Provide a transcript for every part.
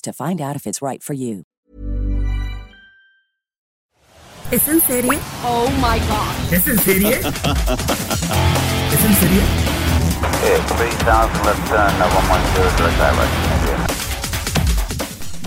to find out if it's right for you. ¿Es en serie? Oh my god. ¿Es en serie? ¿Es en serie? Yeah, 3000, left turn, no 110, direct direct.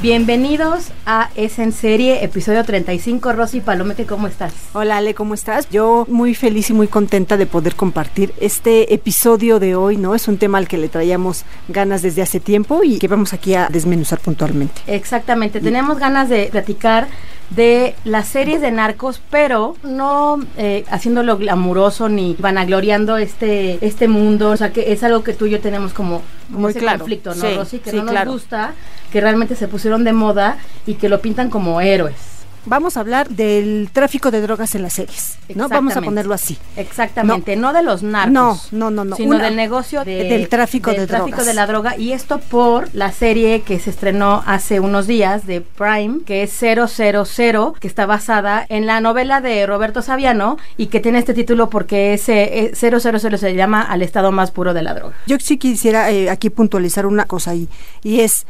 Bienvenidos a Es en Serie, episodio 35. Rosy Palomete, ¿cómo estás? Hola Ale, ¿cómo estás? Yo muy feliz y muy contenta de poder compartir este episodio de hoy, ¿no? Es un tema al que le traíamos ganas desde hace tiempo y que vamos aquí a desmenuzar puntualmente. Exactamente, tenemos ganas de platicar de las series de narcos, pero no eh, haciéndolo glamuroso ni vanagloriando este, este mundo. O sea, que es algo que tú y yo tenemos como, como Muy ese claro. conflicto, ¿no, Sí, Rosy? Que sí, no nos claro. gusta, que realmente se pusieron de moda y que lo pintan como héroes. Vamos a hablar del tráfico de drogas en las series, ¿no? Vamos a ponerlo así. Exactamente, no, de los narcos. No, no, no, no. Sino Una- del negocio de- del tráfico del de tráfico drogas. de la droga. Y esto por la serie que se estrenó hace unos días de Prime, que es 000, que está basada en la novela de Roberto Saviano y que tiene este título porque ese eh, 000 se llama al estado más puro de la droga. Yo sí quisiera eh, aquí puntualizar una cosa ahí, y es,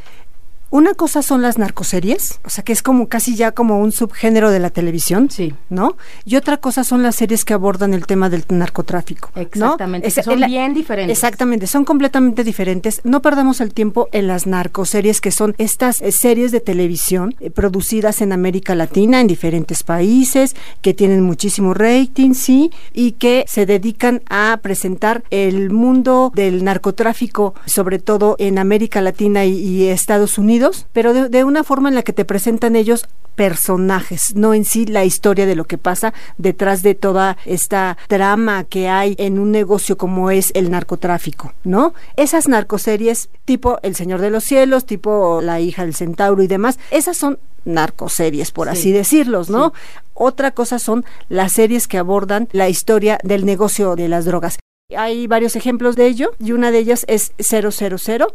una cosa son las narcoseries, o sea que es como casi ya como un subgénero de la televisión, Sí. ¿no? Y otra cosa son las series que abordan el tema del narcotráfico, ¿no? Exactamente, que son la- bien diferentes. Exactamente, son completamente diferentes. No perdamos el tiempo en las narcoseries, que son estas eh, series de televisión eh, producidas en América Latina, en diferentes países, que tienen muchísimo rating, sí, y que se dedican a presentar el mundo del narcotráfico, sobre todo en América Latina y, y Estados Unidos, pero de, de una forma en la que te presentan ellos personajes, no en sí la historia de lo que pasa detrás de toda esta trama que hay en un negocio como es el narcotráfico, ¿no? Esas narcoseries tipo El Señor de los Cielos, tipo La hija del centauro y demás, esas son narcoseries, por Sí. así decirlos, ¿no? Otra cosa son las series que abordan la historia del negocio de las drogas. Hay varios ejemplos de ello y una de ellas es 000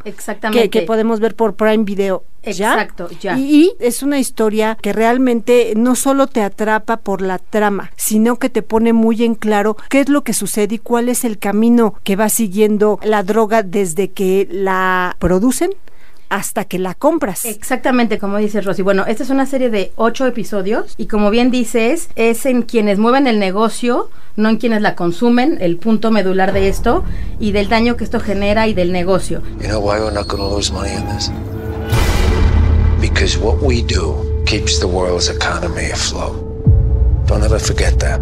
Exactamente. que, que podemos ver por Prime Video ya. Exacto, ya. Y, y es una historia que realmente no solo te atrapa por la trama, sino que te pone muy en claro qué es lo que sucede y cuál es el camino que va siguiendo la droga desde que la producen hasta que la compras. Exactamente, como dice Rosy. Bueno, esta es una serie de ocho episodios y como bien dices, es en quienes mueven el negocio, no en quienes la consumen, el punto medular de esto y del daño que esto genera y del negocio. You know why we're not going to lose money in this? Because what we do keeps the world's economy afloat. Don't ever forget that.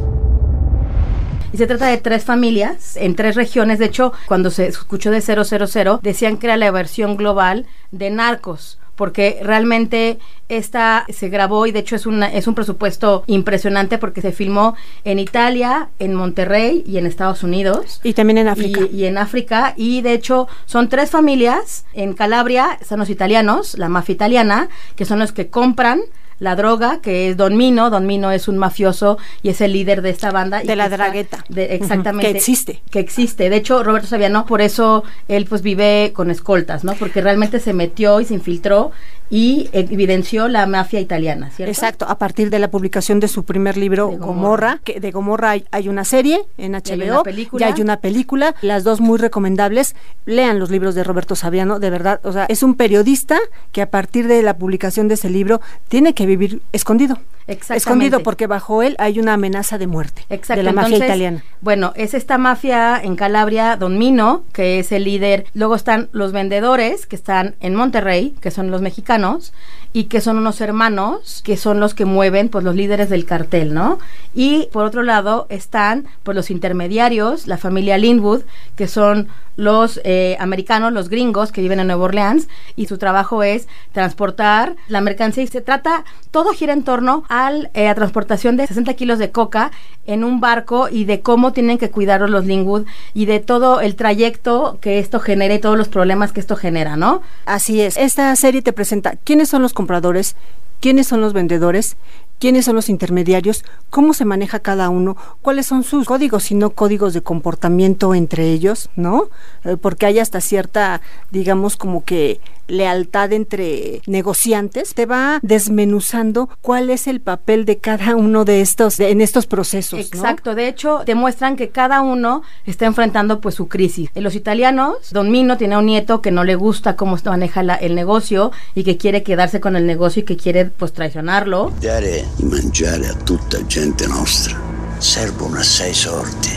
Y se trata de tres familias en tres regiones. De hecho, cuando se escuchó de 000, decían que era la versión global de Narcos. Porque realmente esta se grabó y de hecho es, una, es un presupuesto impresionante porque se filmó en Italia, en Monterrey y en Estados Unidos. Y también en África. Y, y en África. Y de hecho son tres familias. En Calabria están los italianos, la mafia italiana, que son los que compran la droga, que es Don Mino. Don Mino es un mafioso y es el líder de esta banda. y De la dragueta. de- exactamente. que existe. Que existe. De hecho, Roberto Saviano, por eso él pues vive con escoltas, ¿no? Porque realmente se metió y se infiltró y evidenció la mafia italiana, ¿cierto? Exacto, a partir de la publicación de su primer libro, De Gomorra, Gomorra. que de Gomorra hay, hay una serie en hay HBO, una película. ya hay una película, las dos muy recomendables. Lean los libros de Roberto Saviano, de verdad, o sea, es un periodista que a partir de la publicación de ese libro tiene que vivir escondido. Escondido porque bajo él hay una amenaza de muerte Exacto. de la mafia italiana. Bueno, es esta mafia en Calabria, Don Mino, que es el líder. Luego están los vendedores, que están en Monterrey, que son los mexicanos. mexicanos y que son unos hermanos que son los que mueven pues los líderes del cartel, ¿no? Y por otro lado están pues los intermediarios, la familia Linwood, que son los eh, americanos, los gringos que viven en Nueva Orleans y su trabajo es transportar la mercancía y se trata, todo gira en torno a eh, la transportación de 60 kilos de coca en un barco y de cómo tienen que cuidarlos los Linwood y de todo el trayecto que esto genera y todos los problemas que esto genera, ¿no? Así es. Esta serie te presenta quiénes son los compradores, quiénes son los vendedores, quiénes son los intermediarios, cómo se maneja cada uno, cuáles son sus códigos y no códigos de comportamiento entre ellos, ¿no? Eh, porque hay hasta cierta, digamos, como que lealtad entre negociantes, te va desmenuzando cuál es el papel de cada uno de estos, de- en estos procesos. ¿no? Exacto, de hecho demuestran que cada uno está enfrentando pues su crisis. En los italianos, Don Mino tiene un nieto que no le gusta cómo se maneja la- el negocio y que quiere quedarse con el negocio y que quiere pues traicionarlo. Dare mangiare a tutta gente nostra servono sordi.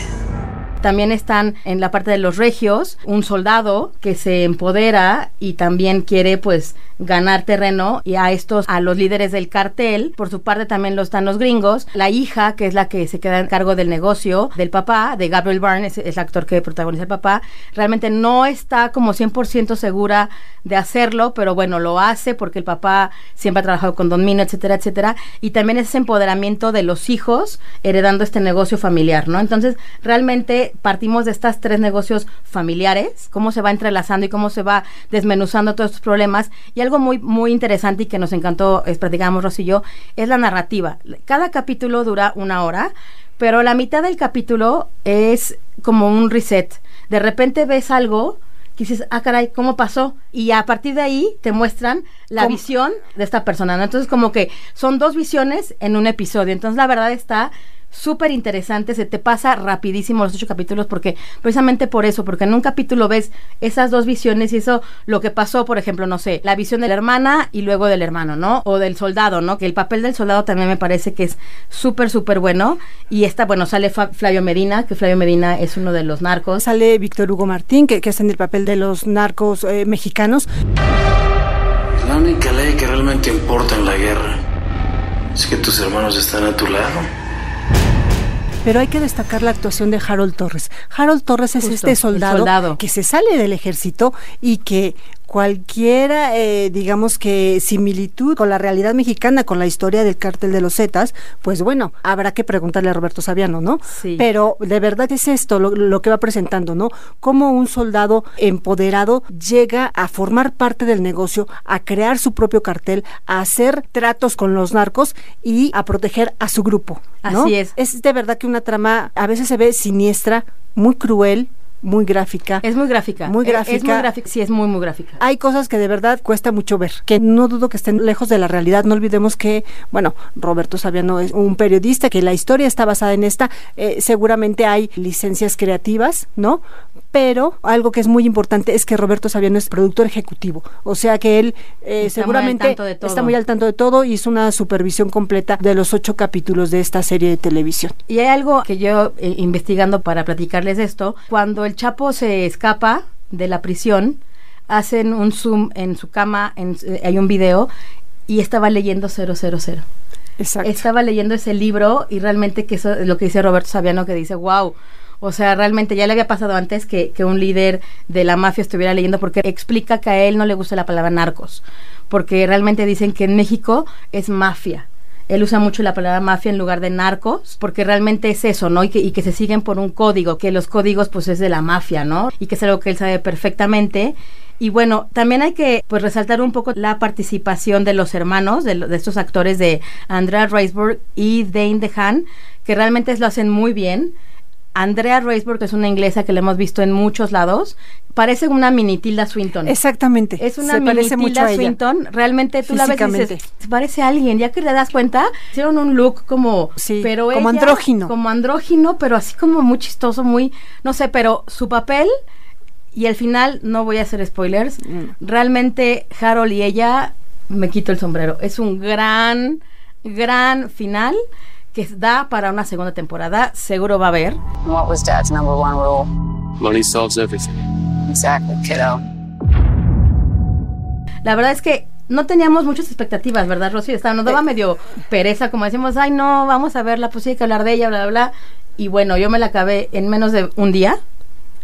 También están en la parte de los regios, un soldado que se empodera y también quiere pues ganar terreno y a estos, a los líderes del cartel, por su parte también lo están los gringos, la hija que es la que se queda en cargo del negocio del papá, de Gabriel Byrne, es, el actor que protagoniza el papá, realmente no está como 100% segura de hacerlo, pero bueno, lo hace porque el papá siempre ha trabajado con Don Mino, etcétera, etcétera, y también ese empoderamiento de los hijos heredando este negocio familiar, ¿no? Entonces, realmente partimos de estas tres negocios familiares, cómo se va entrelazando y cómo se va desmenuzando todos estos problemas, y algo muy, muy interesante y que nos encantó, es, Rosy y yo, es la narrativa. Cada capítulo dura una hora, pero la mitad del capítulo es como un reset. De repente ves algo que dices, ah, caray, ¿cómo pasó? Y a partir de ahí te muestran la ¿Cómo? visión de esta persona, ¿no? Entonces, como que son dos visiones en un episodio. Entonces, la verdad está súper interesante, se te pasa rapidísimo los ocho capítulos porque precisamente por eso, porque en un capítulo ves esas dos visiones y eso lo que pasó, por ejemplo, no sé, la visión de la hermana y luego del hermano, ¿no? O del soldado, ¿no? Que el papel del soldado también me parece que es súper, súper bueno. Y esta, bueno, sale Fa- Flavio Medina, que Flavio Medina es uno de los narcos. Sale Víctor Hugo Martín, que, que es en el papel de los narcos eh, mexicanos. La única ley que realmente importa en la guerra es que tus hermanos están a tu lado. Pero hay que destacar la actuación de Harold Torres. Harold Torres es Justo, este soldado. que se sale del ejército y que cualquiera, eh, digamos que similitud con la realidad mexicana, con la historia del cártel de los Zetas, pues bueno, habrá que preguntarle a Roberto Saviano, ¿no? Sí. Pero de verdad es esto lo, lo que va presentando, ¿no? Cómo un soldado empoderado llega a formar parte del negocio, a crear su propio cartel, a hacer tratos con los narcos y a proteger a su grupo. ¿no? Así es. Es de verdad que una trama a veces se ve siniestra, muy cruel, muy gráfica. Es muy gráfica. Muy Eh, Es gráfica. muy gráfica, sí, es muy, muy gráfica. Hay cosas que de verdad cuesta mucho ver, que no dudo que estén lejos de la realidad. No olvidemos que, bueno, Roberto Saviano es un periodista, que la historia está basada en esta. Eh, seguramente hay licencias creativas, ¿no? Pero algo que es muy importante es que Roberto Saviano es productor ejecutivo. O sea que él eh, muy seguramente está muy al tanto de todo y hizo una supervisión completa de los ocho capítulos de esta serie de televisión. Y hay algo que yo, eh, investigando para platicarles esto, cuando el Chapo se escapa de la prisión, hacen un zoom en su cama, en, eh, hay un video, y estaba leyendo 000. Exacto. Estaba leyendo ese libro y realmente que eso es lo que dice Roberto Saviano, que dice, wow. O sea, realmente ya le había pasado antes que, que un líder de la mafia estuviera leyendo porque explica que a él no le gusta la palabra narcos, porque realmente dicen que en México es mafia. Él usa mucho la palabra mafia en lugar de narcos, porque realmente es eso, ¿no? Y que, y que se siguen por un código, que los códigos pues es de la mafia, ¿no? Y que es algo que él sabe perfectamente. Y bueno, también hay que pues resaltar un poco la participación de los hermanos, de, de estos actores de Andrea Reisberg y Dane DeHaan, que realmente lo hacen muy bien. Andrea Reisberg es una inglesa que la hemos visto en muchos lados. Parece una mini Tilda Swinton. Exactamente. Es una Se mini parece mucho Tilda a ella. Swinton. Realmente tú la ves y dices, parece a alguien. Ya que le das cuenta, hicieron un look como... Sí, pero como ella- andrógino. Como andrógino, pero así como muy chistoso, muy... No sé, pero su papel... Y al final, no voy a hacer spoilers, Mm. realmente Harold y ella, me quito el sombrero. Es un gran, gran final que da para una segunda temporada. Seguro va a haber. What was Dad's number one rule? Money solves everything. Exactly, kiddo. La verdad es que no teníamos muchas expectativas, ¿verdad, Rosy? Estaba, nos daba medio pereza, como decimos, ay, no, vamos a verla, pues sí hay que hablar de ella, bla, bla, bla. Y bueno, yo me la acabé en menos de un día.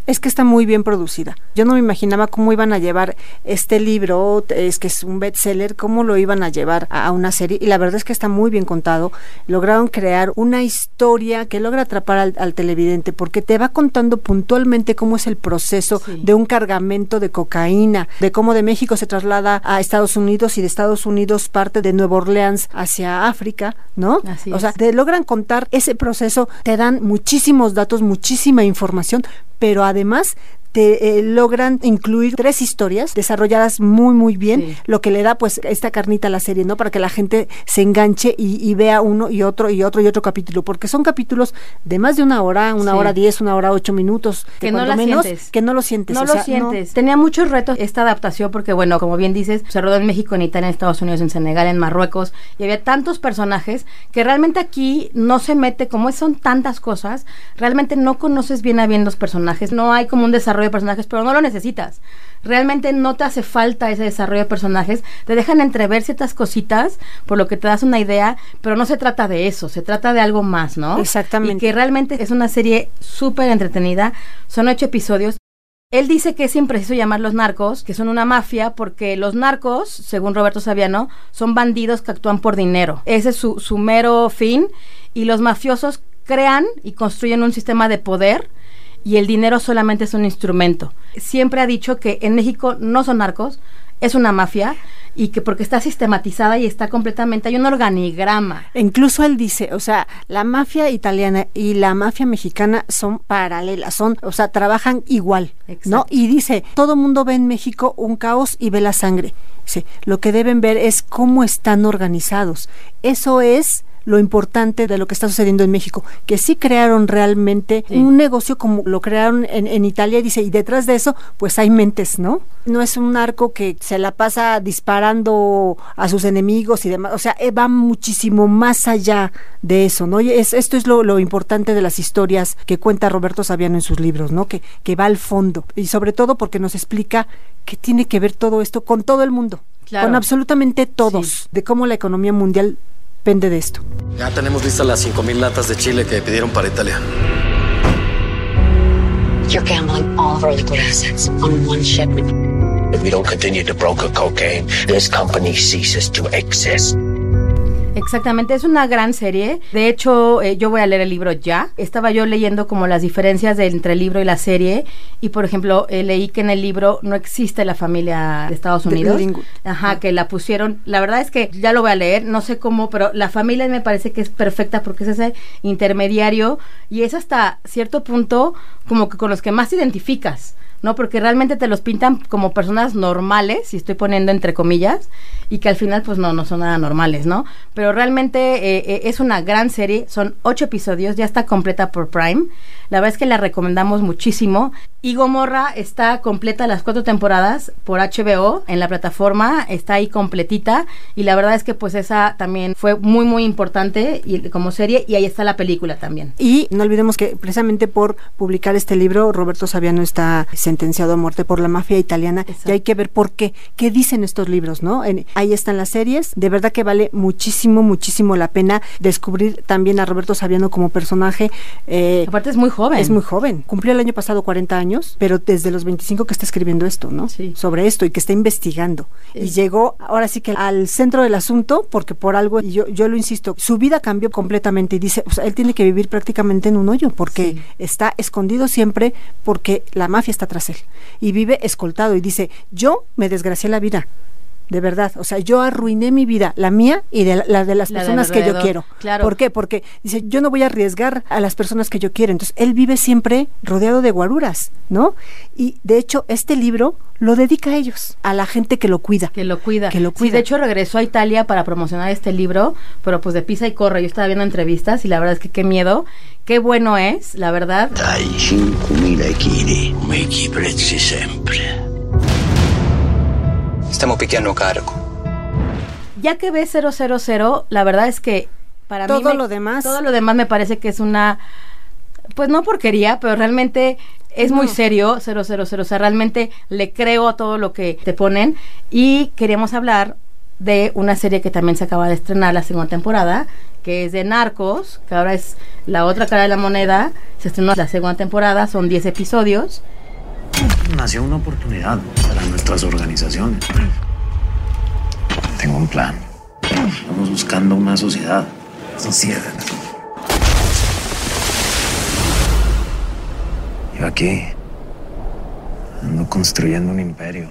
Es que está muy bien producida. Yo no me imaginaba cómo iban a llevar este libro, es que es un bestseller, cómo lo iban a llevar a, una serie. Y la verdad es que está muy bien contado. Lograron crear una historia que logra atrapar al, al televidente, porque te va contando puntualmente cómo es el proceso Sí. de un cargamento de cocaína, de cómo de México se traslada a Estados Unidos y de Estados Unidos parte de Nueva Orleans hacia África, ¿no? Así o sea, es. te logran contar ese proceso, te dan muchísimos datos, muchísima información, pero además te eh, logran incluir tres historias desarrolladas muy muy bien, Sí. lo que le da pues esta carnita a la serie, ¿no? Para que la gente se enganche y, y vea uno y otro y otro y otro capítulo, porque son capítulos de más de una hora, una Sí. hora diez, una hora ocho minutos, Que no la menos, sientes. que no lo sientes, No o lo sientes. Tenía muchos retos esta adaptación porque, bueno, como bien dices, se rodó en México, en Italia, en Estados Unidos, en Senegal, en Marruecos, y había tantos personajes que realmente aquí no se mete, como son tantas cosas, realmente no conoces bien a bien los personajes, no hay como un desarrollo de personajes, pero no lo necesitas. Realmente no te hace falta ese desarrollo de personajes, te dejan entrever ciertas cositas, por lo que te das una idea, pero no se trata de eso, se trata de algo más, ¿no? Exactamente. Y que realmente es una serie súper entretenida, son ocho episodios. Él dice que es impreciso llamarlos narcos, que son una mafia, porque los narcos, según Roberto Saviano, son bandidos que actúan por dinero. Ese es su, su mero fin. Y los mafiosos crean y construyen un sistema de poder y el dinero solamente es un instrumento. Siempre ha dicho que en México no son narcos, es una mafia y que porque está sistematizada y está completamente, hay un organigrama. Incluso él dice, o sea, la mafia italiana y la mafia mexicana son paralelas, son, o sea, trabajan igual, ¿no? Exacto. Y dice, todo mundo ve en México un caos y ve la sangre. Dice, lo que deben ver es cómo están organizados. Eso es lo importante de lo que está sucediendo en México, que sí crearon realmente Sí. un negocio como lo crearon en, en Italia, dice, y detrás de eso, pues hay mentes, ¿no? No es un narco que se la pasa disparando a sus enemigos y demás, o sea, eh, va muchísimo más allá de eso, ¿no? Y es, esto es lo, lo importante de las historias que cuenta Roberto Saviano en sus libros, ¿no? Que, que va al fondo, y sobre todo porque nos explica que tiene que ver todo esto con todo el mundo, Claro. con absolutamente todos, Sí. de cómo la economía mundial depende de esto. Ya tenemos listas las 5.000 latas de chile que pidieron para Italia. You're gambling all of our liquid assets on one shipment. If we don't continue to broker cocaine, this company ceases to exist. Exactamente, es una gran serie. De hecho, eh, yo voy a leer el libro ya. Estaba yo leyendo como las diferencias de- entre el libro y la serie. Y por ejemplo, eh, leí que en el libro no existe la familia de Estados De Unidos. Linwood. Ajá, que la pusieron. La verdad es que ya lo voy a leer, no sé cómo, pero la familia me parece que es perfecta porque es ese intermediario y es hasta cierto punto como que con los que más te identificas. ¿No? Porque realmente te los pintan como personas normales, y estoy poniendo entre comillas, y que al final pues no, no son nada normales, ¿no? Pero realmente eh, eh, es una gran serie, son ocho episodios, ya está completa por Prime, la verdad es que la recomendamos muchísimo, y Gomorra está completa las cuatro temporadas por HBO en la plataforma, está ahí completita, y la verdad es que pues esa también fue muy muy importante y, como serie, y ahí está la película también. Y no olvidemos que precisamente por publicar este libro, Roberto Saviano está sentenciado a muerte por la mafia italiana. Exacto. Y hay que ver por qué, qué dicen estos libros, ¿no? En- ahí están las series. De verdad que vale muchísimo, muchísimo la pena descubrir también a Roberto Saviano como personaje. Eh, Aparte es muy joven. es muy joven. Cumplió el año pasado 40 años, pero desde los 25 que está escribiendo esto, ¿no? Sí. Sobre esto y que está investigando. Y llegó ahora sí que al centro del asunto, porque por algo, y yo, yo lo insisto, su vida cambió completamente y dice, o sea, él tiene que vivir prácticamente en un hoyo, porque Sí. está escondido siempre, porque la mafia está tras él. Y vive escoltado y dice, yo me desgracié la vida. De verdad, o sea, yo arruiné mi vida, la mía y de la, la de las La de personas que yo quiero. claro. ¿Por qué? Porque dice, yo no voy a arriesgar a las personas que yo quiero. Entonces, él vive siempre rodeado de guaruras, ¿no? Y de hecho, este libro lo dedica a ellos, a la gente que lo cuida. que lo cuida. Que lo Sí, cuida. de hecho regresó a Italia para promocionar este libro, pero pues de pisa y corre. Yo estaba viendo entrevistas y la verdad es que qué miedo, qué bueno es, la verdad. Dai 5.000 kg, prezzi sempre. Stiamo picchiando carico. Ya que ves 000, la verdad es que para mí Todo me- lo demás. todo lo demás me parece que es una pues no porquería, pero realmente es muy No. serio 000, o sea, realmente le creo a todo lo que te ponen y queríamos hablar de una serie que también se acaba de estrenar la segunda temporada, que es de Narcos, que ahora es la otra cara de la moneda. Se estrenó la segunda temporada, son 10 episodios. Nació una oportunidad para nuestras organizaciones. Tengo un plan. Estamos buscando una sociedad. Sociedad. Yo aquí ando construyendo un imperio.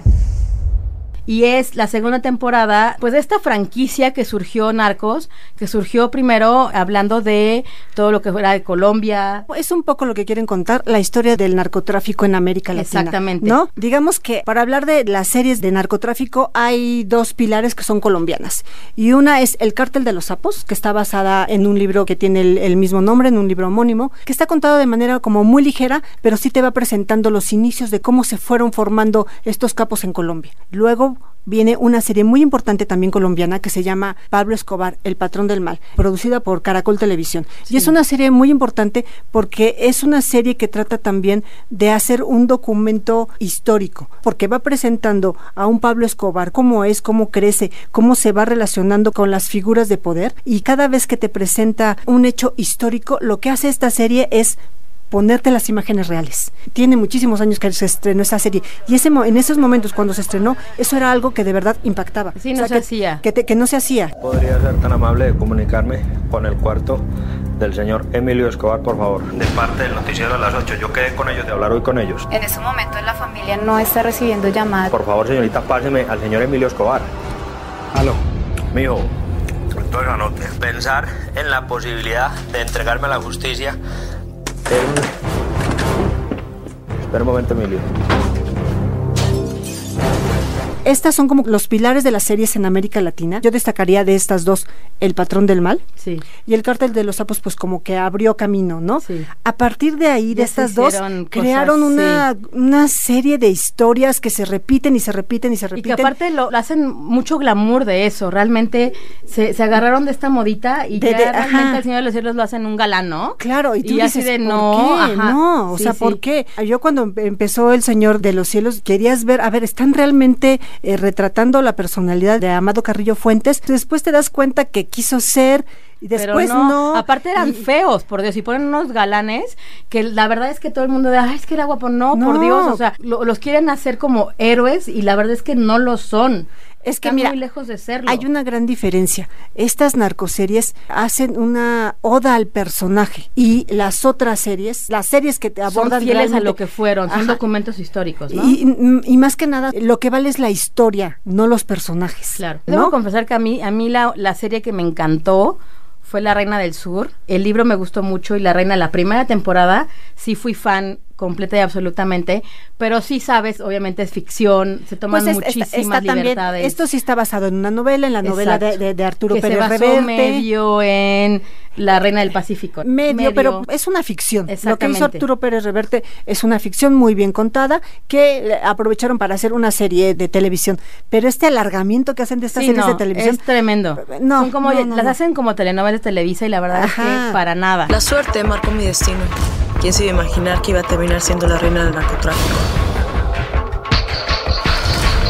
Y es la segunda temporada, pues de esta franquicia que surgió Narcos, que surgió primero hablando de todo lo que fuera de Colombia. Es un poco lo que quieren contar, la historia del narcotráfico en América Latina. Exactamente. ¿No? Digamos que para hablar de las series de narcotráfico hay dos pilares que son colombianas. Y una es El cártel de los sapos, que está basada en un libro que tiene el, el mismo nombre, en un libro homónimo, que está contado de manera como muy ligera, pero sí te va presentando los inicios de cómo se fueron formando estos capos en Colombia. Luego viene una serie muy importante también colombiana que se llama Pablo Escobar, El Patrón del Mal, producida por Caracol Televisión. Y es una serie muy importante porque es una serie que trata también de hacer un documento histórico, porque va presentando a un Pablo Escobar, cómo es, cómo crece, cómo se va relacionando con las figuras de poder y cada vez que te presenta un hecho histórico, lo que hace esta serie es ponerte las imágenes reales. Tiene muchísimos años que se estrenó esa serie y ese mo- en esos momentos cuando se estrenó, eso era algo que de verdad impactaba. Sí, no se que, hacía. Que, te- que no se hacía. ¿Podría ser tan amable de comunicarme con el cuarto del señor Emilio Escobar, por favor? De parte del noticiero a las 8. Yo quedé con ellos de hablar hoy con ellos. En este momento la familia no está recibiendo llamadas. Por favor, señorita, páseme al señor Emilio Escobar. Aló. Mijo, entonces anote. Pensar en la posibilidad de entregarme a la justicia. Espera un momento, Emilio. Estas son como los pilares de las series en América Latina. Yo destacaría de estas dos El Patrón del Mal Sí. y El Cártel de los Sapos, pues como que abrió camino, ¿no? Sí. A partir de ahí, de Ya estas dos, cosas, crearon una, sí. una serie de historias que se repiten y se repiten y se Y que repiten. aparte lo, lo hacen mucho glamour de eso, realmente se, se agarraron de esta modita y De- ya de- realmente ajá. el Señor de los Cielos lo hacen un galán, ¿no? Claro, y tú así dices, de ¿por no, qué? ajá. No, o sea. ¿por qué? Yo cuando empe- empezó El Señor de los Cielos, querías ver, a ver, ¿están realmente eh, retratando la personalidad de Amado Carrillo Fuentes? Después te das cuenta que quiso ser y Pero después no. Aparte eran y- feos, por Dios, y ponen unos galanes que la verdad es que todo el mundo de, ay, es que era guapo, no, por No. Dios, o sea, lo- los quieren hacer como héroes y la verdad es que no lo son. Es que mira, muy lejos de serlo. Hay una gran diferencia. Estas narcoseries hacen una oda al personaje y las otras series, las series que te son abordan fieles a lo que fueron, son Ajá. documentos históricos, ¿no? Y más que nada, lo que vale es la historia, no los personajes. Claro. ¿no? Debo confesar que a mí, a mí la, la serie que me encantó fue La Reina del Sur. El libro me gustó mucho y La Reina, la primera temporada, sí fui fan completa y absolutamente, pero sí sabes, obviamente es ficción, se toman Pues es- está- muchísimas está también- libertades. esto sí está basado en una novela, en la novela de, Exacto. de- de Arturo que Pérez se basó Reverte. medio en La Reina del Pacífico. Medio, pero es una ficción. Lo que hizo. Arturo Pérez Reverte es una ficción muy bien contada que eh, aprovecharon para hacer una serie de televisión. Pero este alargamiento que hacen de estas Sí, series no, de televisión es tremendo. No, Son como, no, no, las no. hacen como telenovelas de Televisa y la verdad es que para nada. La suerte marcó mi destino. ¿Quién se iba a imaginar que iba a terminar siendo la reina del narcotráfico?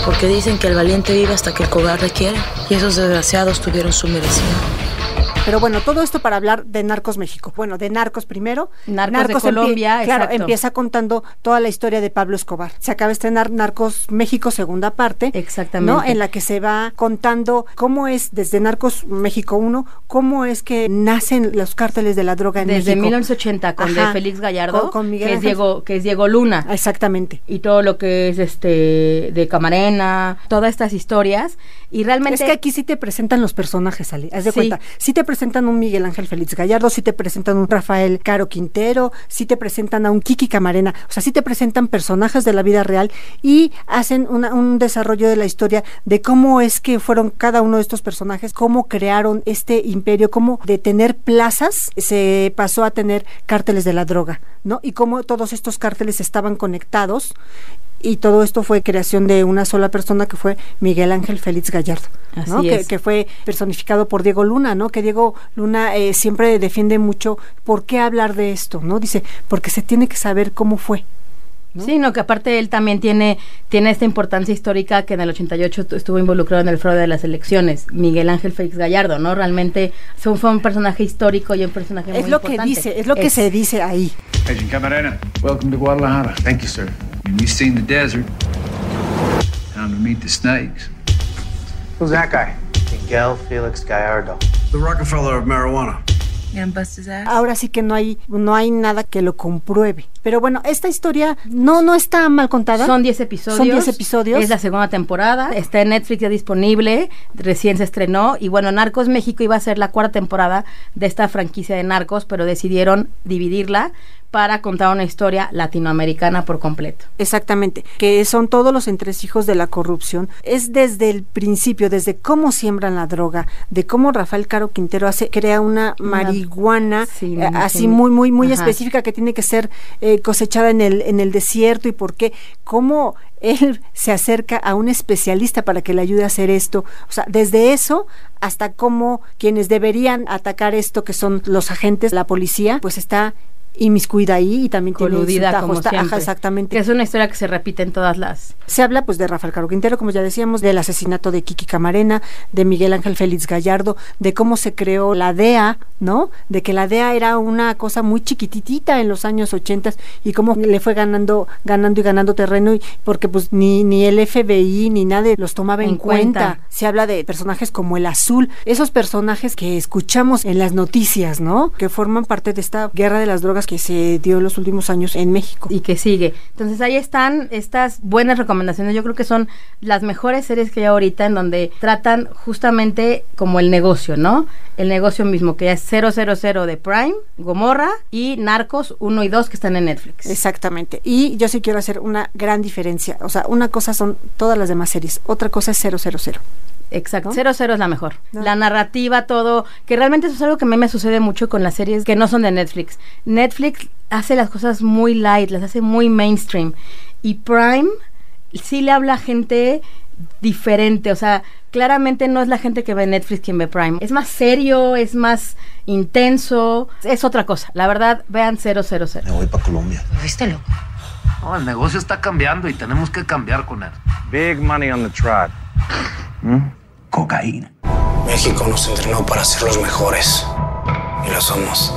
Porque dicen que el valiente vive hasta que el cobarde quiere. Y esos desgraciados tuvieron su merecido. Pero bueno, todo esto para hablar de Narcos México. Bueno, de Narcos primero. Narcos de empie- Colombia, Claro, empieza contando toda la historia de Pablo Escobar. Se acaba de estrenar Narcos México, segunda parte. Exactamente. ¿no? En la que se va contando cómo es, desde Narcos México 1, cómo es que nacen los cárteles de la droga en Desde México. 1980 con Ajá. de Félix Gallardo, Con- con Miguel que es. Diego que es Diego Luna. Exactamente. Y todo lo que es este de Camarena, todas estas historias y realmente Es que aquí sí te presentan los personajes, Ali. Haz de Sí. cuenta. Sí te presentan un Miguel Ángel Félix Gallardo, sí te presentan un Rafael Caro Quintero, sí te presentan a un Kiki Camarena. O sea, sí te presentan personajes de la vida real y hacen una- un desarrollo de la historia de cómo es que fueron cada uno de estos personajes, cómo crearon este imperio, cómo de tener plazas se pasó a tener cárteles de la droga, ¿no? Y cómo todos estos cárteles estaban conectados y todo esto fue creación de una sola persona que fue Miguel Ángel Félix Gallardo, ¿no? Así Que, es. que fue personificado por Diego Luna, ¿no? Que Diego Luna eh, siempre defiende mucho por qué hablar de esto, ¿no? Dice, porque se tiene que saber cómo fue. Sí, no, que aparte él también tiene, tiene esta importancia histórica que en el 88 tu- estuvo involucrado en el fraude de las elecciones. Miguel Ángel Félix Gallardo, ¿no? Realmente fue, fue un personaje histórico y un personaje muy Es lo que importante. dice, es lo que se dice ahí. Agent Camarena, welcome to Guadalajara. Thank you, sir. We've seen the desert. Time to meet the snakes. Who's that guy? Miguel Felix Gallardo. The Rockefeller of marijuana. Ahora sí que no hay, no hay nada que lo compruebe. Pero bueno, esta historia no, no está mal contada. Son 10 episodios. Son 10 episodios. Es la segunda temporada. Está en Netflix ya disponible. Recién se estrenó. Y bueno, Narcos México iba a ser la cuarta temporada de esta franquicia de Narcos, pero decidieron dividirla para contar una historia latinoamericana por completo. Exactamente, que son todos los entresijos de la corrupción. Es desde el principio, desde cómo siembran la droga, de cómo Rafael Caro Quintero hace, crea una marihuana Sí, eh, así muy, muy, muy Ajá. específica que tiene que ser eh, cosechada en el, en el desierto y por qué, cómo él se acerca a un especialista para que le ayude a hacer esto. O sea, desde eso hasta cómo quienes deberían atacar esto, que son los agentes, la policía, pues está inmiscuida ahí y también tiene Coludida tajo, como está- ajá, siempre. exactamente. Que es una historia que se repite en todas las... Se habla pues de Rafael Caro Quintero, como ya decíamos, del asesinato de Kiki Camarena, de Miguel Ángel Félix Gallardo, de cómo se creó la DEA, ¿no? De que la DEA era una cosa muy chiquititita en los años 80 y cómo le fue ganando, ganando y ganando terreno, y porque pues ni, ni el FBI ni nadie los tomaba en, En cuenta. cuenta. Se habla de personajes como el Azul, esos personajes que escuchamos en las noticias, ¿no? Que forman parte de esta guerra de las drogas que se dio en los últimos años en México. y que sigue. Entonces ahí están estas buenas recomendaciones. Yo creo que son las mejores series que hay ahorita en donde tratan justamente como el negocio, ¿no? El negocio mismo, que es 000 de Prime, Gomorra y Narcos 1 y 2 que están en Netflix. Exactamente. Y yo sí quiero hacer una gran diferencia. O sea, una cosa son todas las demás series, otra cosa es 000. Exacto, ¿no? 00 es la mejor. No. La narrativa, todo, que realmente eso es algo que a mí me sucede mucho con las series que no son de Netflix. Netflix hace las cosas muy light, las hace muy mainstream. Y Prime sí le habla a gente diferente, o sea, claramente no es la gente que ve Netflix quien ve Prime. Es más serio, es más intenso, es otra cosa. La verdad, vean 000. Me voy para Colombia. ¿Viste loco? No, el negocio está cambiando y tenemos que cambiar con él. Big money on the tribe. Cocaína. México nos entrenó para ser los mejores. Y lo somos.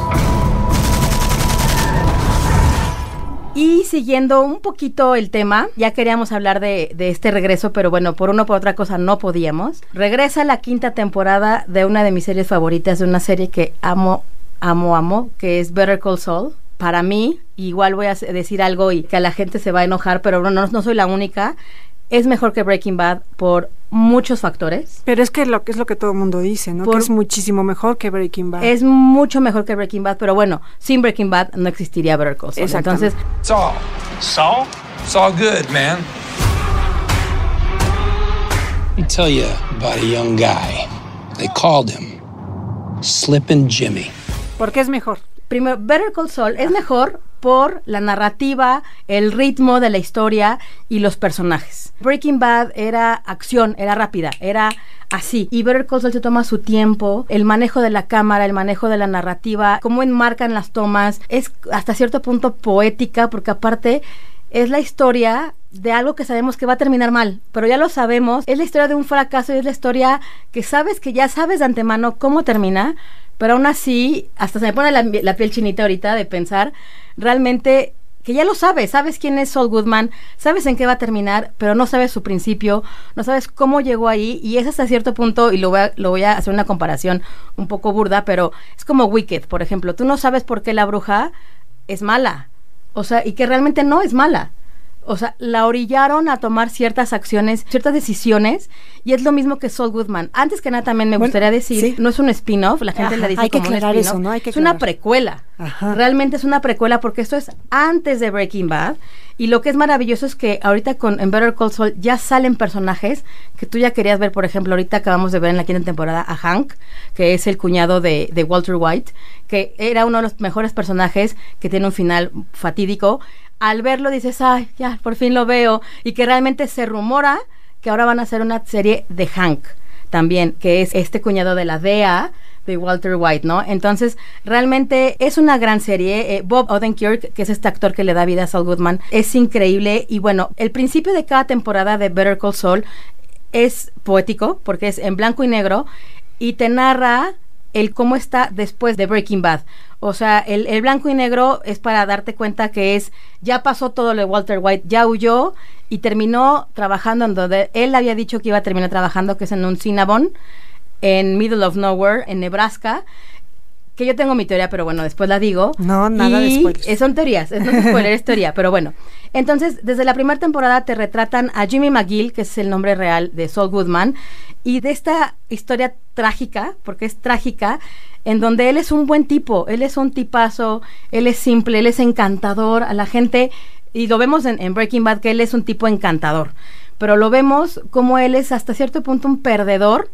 Y siguiendo un poquito el tema, ya queríamos hablar de, de este regreso, pero bueno, por una o por otra cosa no podíamos. Regresa la quinta temporada de una de mis series favoritas, de una serie que amo, amo, amo, que es Better Call Saul. Para mí, igual voy a decir algo y que a la gente se va a enojar, pero no, no soy la única. Es mejor que Breaking Bad por muchos factores. Pero es que lo que es lo que todo el mundo dice, ¿no? Por- que es muchísimo mejor que Breaking Bad. Es mucho mejor que Breaking Bad, pero bueno, sin Breaking Bad no existiría Better Call Saul. Entonces, Saul. Saul? It's all good, man. Let me tell you about a young guy. They called him Slippin' Jimmy. ¿Por qué es mejor? Primero, Better Call Saul es mejor por la narrativa, el ritmo de la historia y los personajes. Breaking Bad era acción, era rápida, era así. Y Better Call Saul se toma su tiempo, el manejo de la cámara, el manejo de la narrativa, cómo enmarcan las tomas, es hasta cierto punto poética porque aparte es la historia de algo que sabemos que va a terminar mal, pero ya lo sabemos, es la historia de un fracaso y es la historia que sabes que ya sabes de antemano cómo termina, pero aún así, hasta se me pone la, piel chinita ahorita de pensar realmente que ya lo sabes, sabes quién es Saul Goodman, sabes en qué va a terminar, pero no sabes su principio, no sabes cómo llegó ahí y es hasta cierto punto, y lo voy a, lo voy a hacer una comparación un poco burda, pero es como Wicked, por ejemplo, tú no sabes por qué la bruja es mala, o sea, y que realmente no es mala. O sea, la orillaron a tomar ciertas acciones, ciertas decisiones, y es lo mismo que Saul Goodman. Antes que nada también me Bueno, gustaría decir, sí. no es un spin-off, la gente Ajá, la dice hay que como un aclarar eso, ¿no? Hay que es una precuela. Ajá. Realmente es una precuela porque esto es antes de Breaking Bad. Y lo que es maravilloso es que ahorita con en Better Call Saul ya salen personajes que tú ya querías ver. Por ejemplo, ahorita acabamos de ver en la quinta temporada a Hank, que es el cuñado de, de Walter White, que era uno de los mejores personajes que tiene un final fatídico. Al verlo dices, ay, ya, por fin lo veo. Y que realmente se rumora que ahora van a hacer una serie de Hank también, que es este cuñado de la DEA, de Walter White, ¿no? Entonces, realmente es una gran serie. Eh, Bob Odenkirk, que es este actor que le da vida a Saul Goodman, es increíble. Y bueno, el principio de cada temporada de Better Call Saul es poético, porque es en blanco y negro, y te narra el cómo está después de Breaking Bad. O sea, el, blanco y negro es para darte cuenta que es, ya pasó todo lo de Walter White, ya huyó y terminó trabajando en donde él había dicho que iba a terminar trabajando, que es en un Cinnabon, en Middle of Nowhere, en Nebraska. Que yo tengo mi teoría, pero bueno, después la digo. No, nada y de spoilers. Son teorías, es no spoiler, es teoría, pero bueno. Entonces, desde la primera temporada te retratan a Jimmy McGill, que es el nombre real de Saul Goodman, y de esta historia trágica, porque es trágica, en donde él es un buen tipo, él es un tipazo, él es simple, él es encantador a la gente, y lo vemos en, en, Breaking Bad que él es un tipo encantador, pero lo vemos como él es hasta cierto punto un perdedor,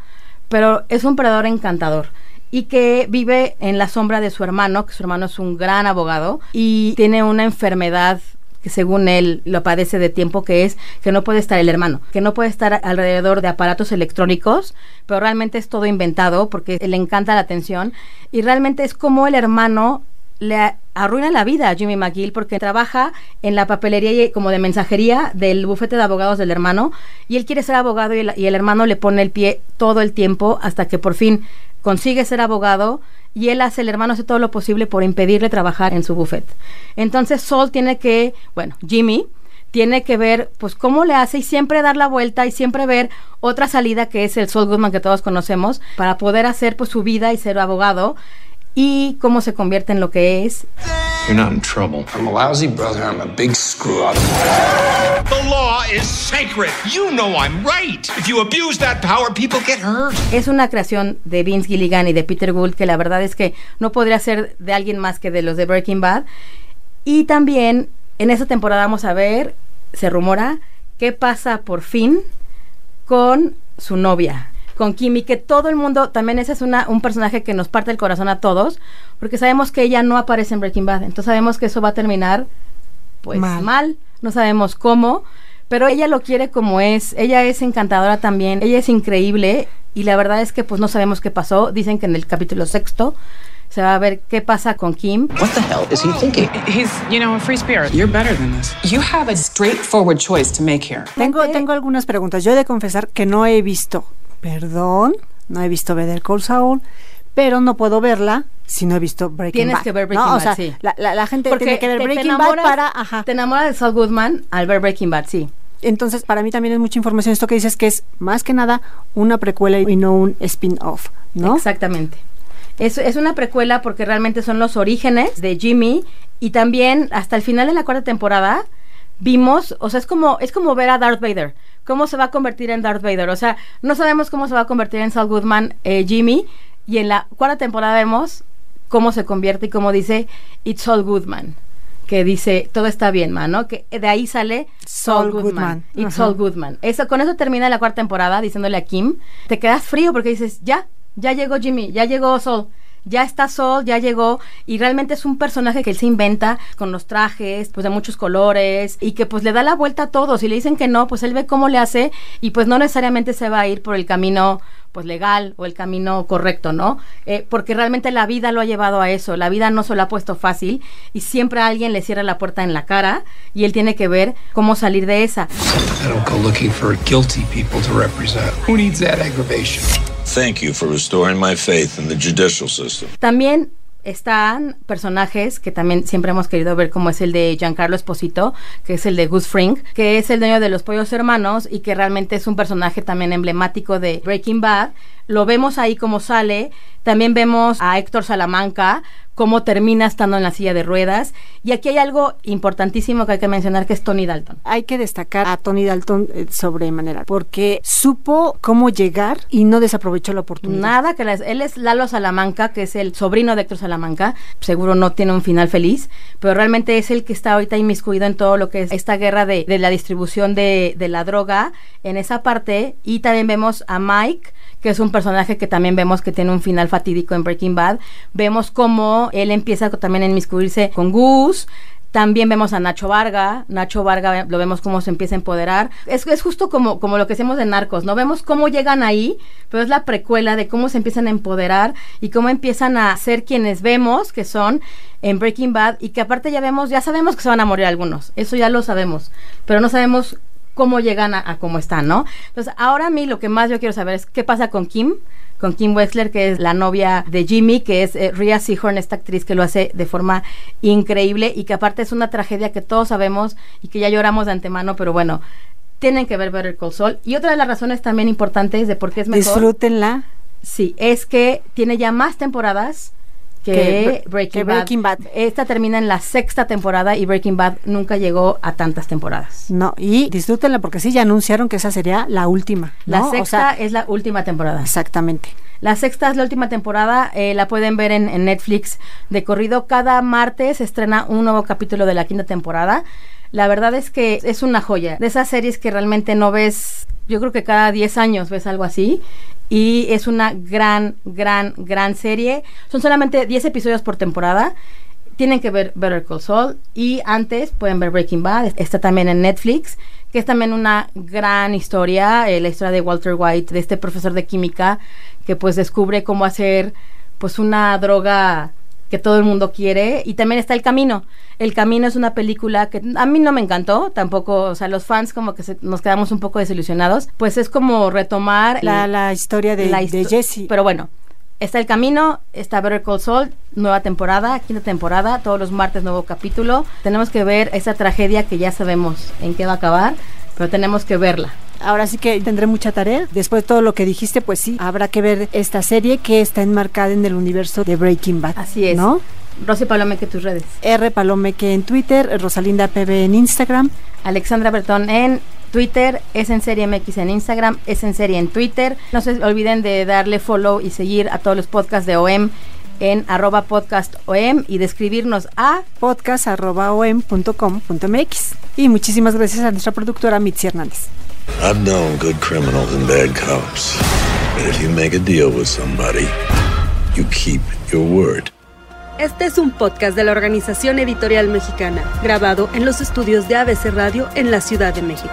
pero es un perdedor encantador y que vive en la sombra de su hermano, que su hermano es un gran abogado y tiene una enfermedad que según él lo padece de tiempo, que es que no puede estar el hermano, que no puede estar alrededor de aparatos electrónicos, pero realmente es todo inventado porque le encanta la atención y realmente es como el hermano le arruina la vida a Jimmy McGill porque trabaja en la papelería y como de mensajería del bufete de abogados del hermano y él quiere ser abogado y el, y el hermano le pone el pie todo el tiempo hasta que por fin consigue ser abogado y él hace, el hermano hace todo lo posible por impedirle trabajar en su buffet. Entonces Sol tiene que, bueno, Jimmy tiene que ver, pues, cómo le hace y siempre dar la vuelta y siempre ver otra salida que es el Sol Goodman que todos conocemos para poder hacer, pues, su vida y ser abogado y cómo se convierte en lo que es. You're not in trouble. I'm a lousy brother. I'm a big screw up. The law is sacred. You know I'm right. If you abuse that power, people get hurt. Es una creación de Vince Gilligan y de Peter Gould que la verdad es que no podría ser de alguien más que de los de Breaking Bad. Y también en esta temporada vamos a ver, se rumora, qué pasa por fin con su novia, con Kimi, que todo el mundo, también ese es una, un personaje que nos parte el corazón a todos, porque sabemos que ella no aparece en Breaking Bad, entonces sabemos que eso va a terminar pues mal, mal no sabemos cómo, pero ella lo quiere como es, ella es encantadora también, ella es increíble y la verdad es que pues no sabemos qué pasó, dicen que en el capítulo sexto se va a ver qué pasa con Kim. What the hell is he thinking? He's, you know, a free spirit. You're better than this. You have a straightforward choice to make here. Tengo, tengo algunas preguntas. Yo he de confesar que no he visto, perdón, no he visto Better Call Saul, pero no puedo verla si no he visto Breaking Tienes Bad. que ver Breaking ¿no? Bad, o sea, sí. la, la, la gente Porque tiene que ver te- te Breaking enamoras- Bad para... Ajá. Te enamora de Saul Goodman al ver Breaking Bad, sí. Entonces, para mí también es mucha información esto que dices que es más que nada una precuela y no un spin-off, ¿no? Exactamente. Es, es una precuela porque realmente son los orígenes de Jimmy y también hasta el final de la cuarta temporada vimos, o sea, es como es como ver a Darth Vader, cómo se va a convertir en Darth Vader, o sea, no sabemos cómo se va a convertir en Saul Goodman eh, Jimmy y en la cuarta temporada vemos cómo se convierte y cómo dice It's Saul Goodman que dice todo está bien, man, ¿no? Que de ahí sale Saul Saul Goodman. Goodman. It's. Saul Goodman. Eso, con eso termina la cuarta temporada diciéndole a Kim, te quedas frío porque dices, ya, ya llegó Jimmy, ya llegó Saul. Ya está Sol, ya llegó y realmente es un personaje que él se inventa con los trajes, pues de muchos colores y que pues le da la vuelta a todos. Si le dicen que no, pues él ve cómo le hace y pues no necesariamente se va a ir por el camino pues legal o el camino correcto, ¿no? Eh, porque realmente la vida lo ha llevado a eso. La vida no se lo ha puesto fácil y siempre a alguien le cierra la puerta en la cara y él tiene que ver cómo salir de esa. I don't go looking for guilty people to represent. Who needs that aggravation? Thank you for restoring my faith in the judicial system. También están personajes que también siempre hemos querido ver, como es el de Giancarlo Esposito, que es el de Gus Fring, que es el dueño de los Pollos Hermanos y que realmente es un personaje también emblemático de Breaking Bad. Lo vemos ahí como sale. También vemos a Héctor Salamanca, cómo termina estando en la silla de ruedas. Y aquí hay algo importantísimo que hay que mencionar, que es Tony Dalton. Hay que destacar a Tony Dalton eh, sobremanera, porque supo cómo llegar y no desaprovechó la oportunidad. Nada que les- él es Lalo Salamanca, que es el sobrino de Héctor Salamanca. Seguro no tiene un final feliz, pero realmente es el que está ahorita inmiscuido en todo lo que es esta guerra de, de la distribución de, de la droga en esa parte. Y también vemos a Mike que es un personaje que también vemos que tiene un final fatídico en Breaking Bad. Vemos cómo él empieza también a inmiscuirse con Gus, También vemos a Nacho Varga, Nacho Varga lo vemos cómo se empieza a empoderar. Es, es justo como, como lo que hacemos de Narcos, ¿no? Vemos cómo llegan ahí, pero es la precuela de cómo se empiezan a empoderar y cómo empiezan a ser quienes vemos que son en Breaking Bad y que aparte ya vemos, ya sabemos que se van a morir algunos, eso ya lo sabemos, pero no sabemos cómo llegan a, a cómo están, ¿no? Entonces, ahora a mí lo que más yo quiero saber es qué pasa con Kim, con Kim Wexler, que es la novia de Jimmy, que es eh, Rhea Seahorn, esta actriz que lo hace de forma increíble y que aparte es una tragedia que todos sabemos y que ya lloramos de antemano, pero bueno, tienen que ver Better Call Saul. Y otra de las razones también importantes de por qué es mejor. Disfrútenla. Sí, es que tiene ya más temporadas que, Que Bre- Breaking, que Bad. Breaking Bad. Esta termina en la sexta temporada y Breaking Bad nunca llegó a tantas temporadas. No, y disfrútenla porque sí, ya anunciaron que esa sería la última. La sexta sea, es la última temporada. exactamente. La sexta es la última temporada, eh, la pueden ver en, en Netflix de corrido. Cada martes estrena un nuevo capítulo de la quinta temporada. La verdad es que es una joya. De esas series que realmente no ves, yo creo que cada 10 años ves algo así. Y es una gran, gran, gran serie. Son solamente 10 episodios por temporada. Tienen que ver Better Call Saul. Y antes pueden ver Breaking Bad. Está también en Netflix. Que es también una gran historia. eh, la historia de Walter White, de este profesor de química. Que pues descubre cómo hacer pues una droga que todo el mundo quiere y también está El Camino. El Camino es una película que a mí no me encantó, tampoco, o sea, los fans como que se- nos quedamos un poco desilusionados, pues es como retomar La, la historia de, la de Jesse. Pero bueno, está El Camino, está Better Call Saul, nueva temporada, quinta temporada, todos los martes nuevo capítulo. Tenemos que ver esa tragedia que ya sabemos en qué va a acabar, pero tenemos que verla. Ahora sí que tendré mucha tarea. Después de todo lo que dijiste, pues sí, habrá que ver esta serie que está enmarcada en el universo de Breaking Bad. Así es. ¿No? Rosy Palomeque, tus redes. R Palomeque en Twitter, Rosalinda PB en Instagram. Alexandra Bertón en Twitter, es en serie MX en Instagram, es en serie en Twitter. No se olviden de darle follow y seguir a todos los podcasts de OM en arroba podcast OM y de escribirnos a podcast.om.com.mx. Y muchísimas gracias a nuestra productora Mitzi Hernández. I've known good criminals and bad cops. But if you make a deal with somebody, you keep your word. Este es un podcast de la Organización Editorial Mexicana, grabado en los estudios de ABC Radio en la Ciudad de México.